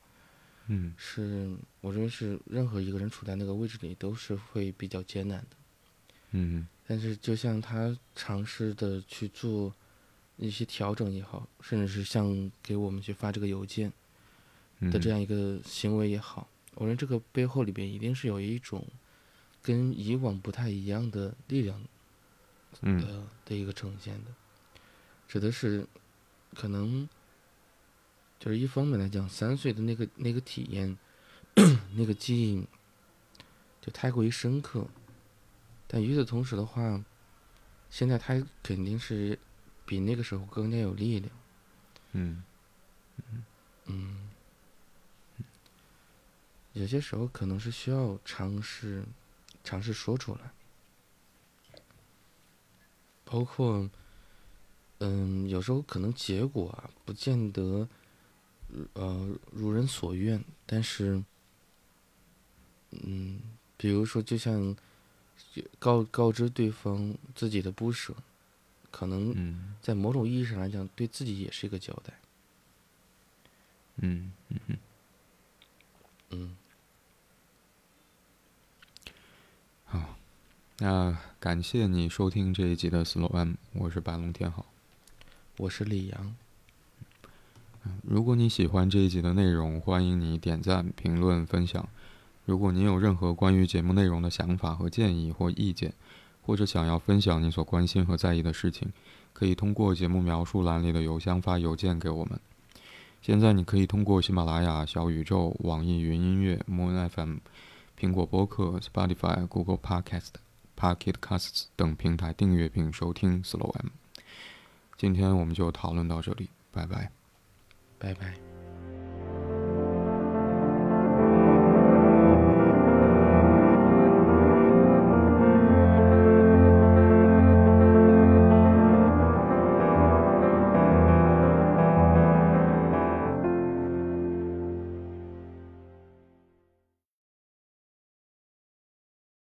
嗯是我认为是任何一个人处在那个位置里都是会比较艰难的。嗯。但是，就像他尝试的去做一些调整也好，甚至是像给我们去发这个邮件嗯。的这样一个行为也好，我认为这个背后里边一定是有一种跟以往不太一样的力量嗯。的的一个呈现的，指的是可能就是一方面来讲，三岁的那个那个体验，那个记忆就太过于深刻，但与此同时的话，现在他肯定是比那个时候更加有力量，嗯嗯，有些时候可能是需要尝试尝试说出来。包括，嗯，有时候可能结果啊，不见得，呃，如人所愿。但是，嗯，比如说，就像告告知对方自己的不舍，可能嗯在某种意义上来讲，对自己也是一个交代。嗯嗯嗯，嗯，好，那感谢你收听这一集的 Slow M，我是白龙天好。我是李阳。如果你喜欢这一集的内容，欢迎你点赞、评论、分享。如果您有任何关于节目内容的想法和建议或意见，或者想要分享你所关心和在意的事情，可以通过节目描述栏里的邮箱发邮件给我们。现在你可以通过喜马拉雅、小宇宙、网易云音乐、Moon FM、苹果播客、Spotify、Google Podcast、Pocket Casts 等平台订阅并收听 Slow M。今天我们就讨论到这里，拜拜。拜拜。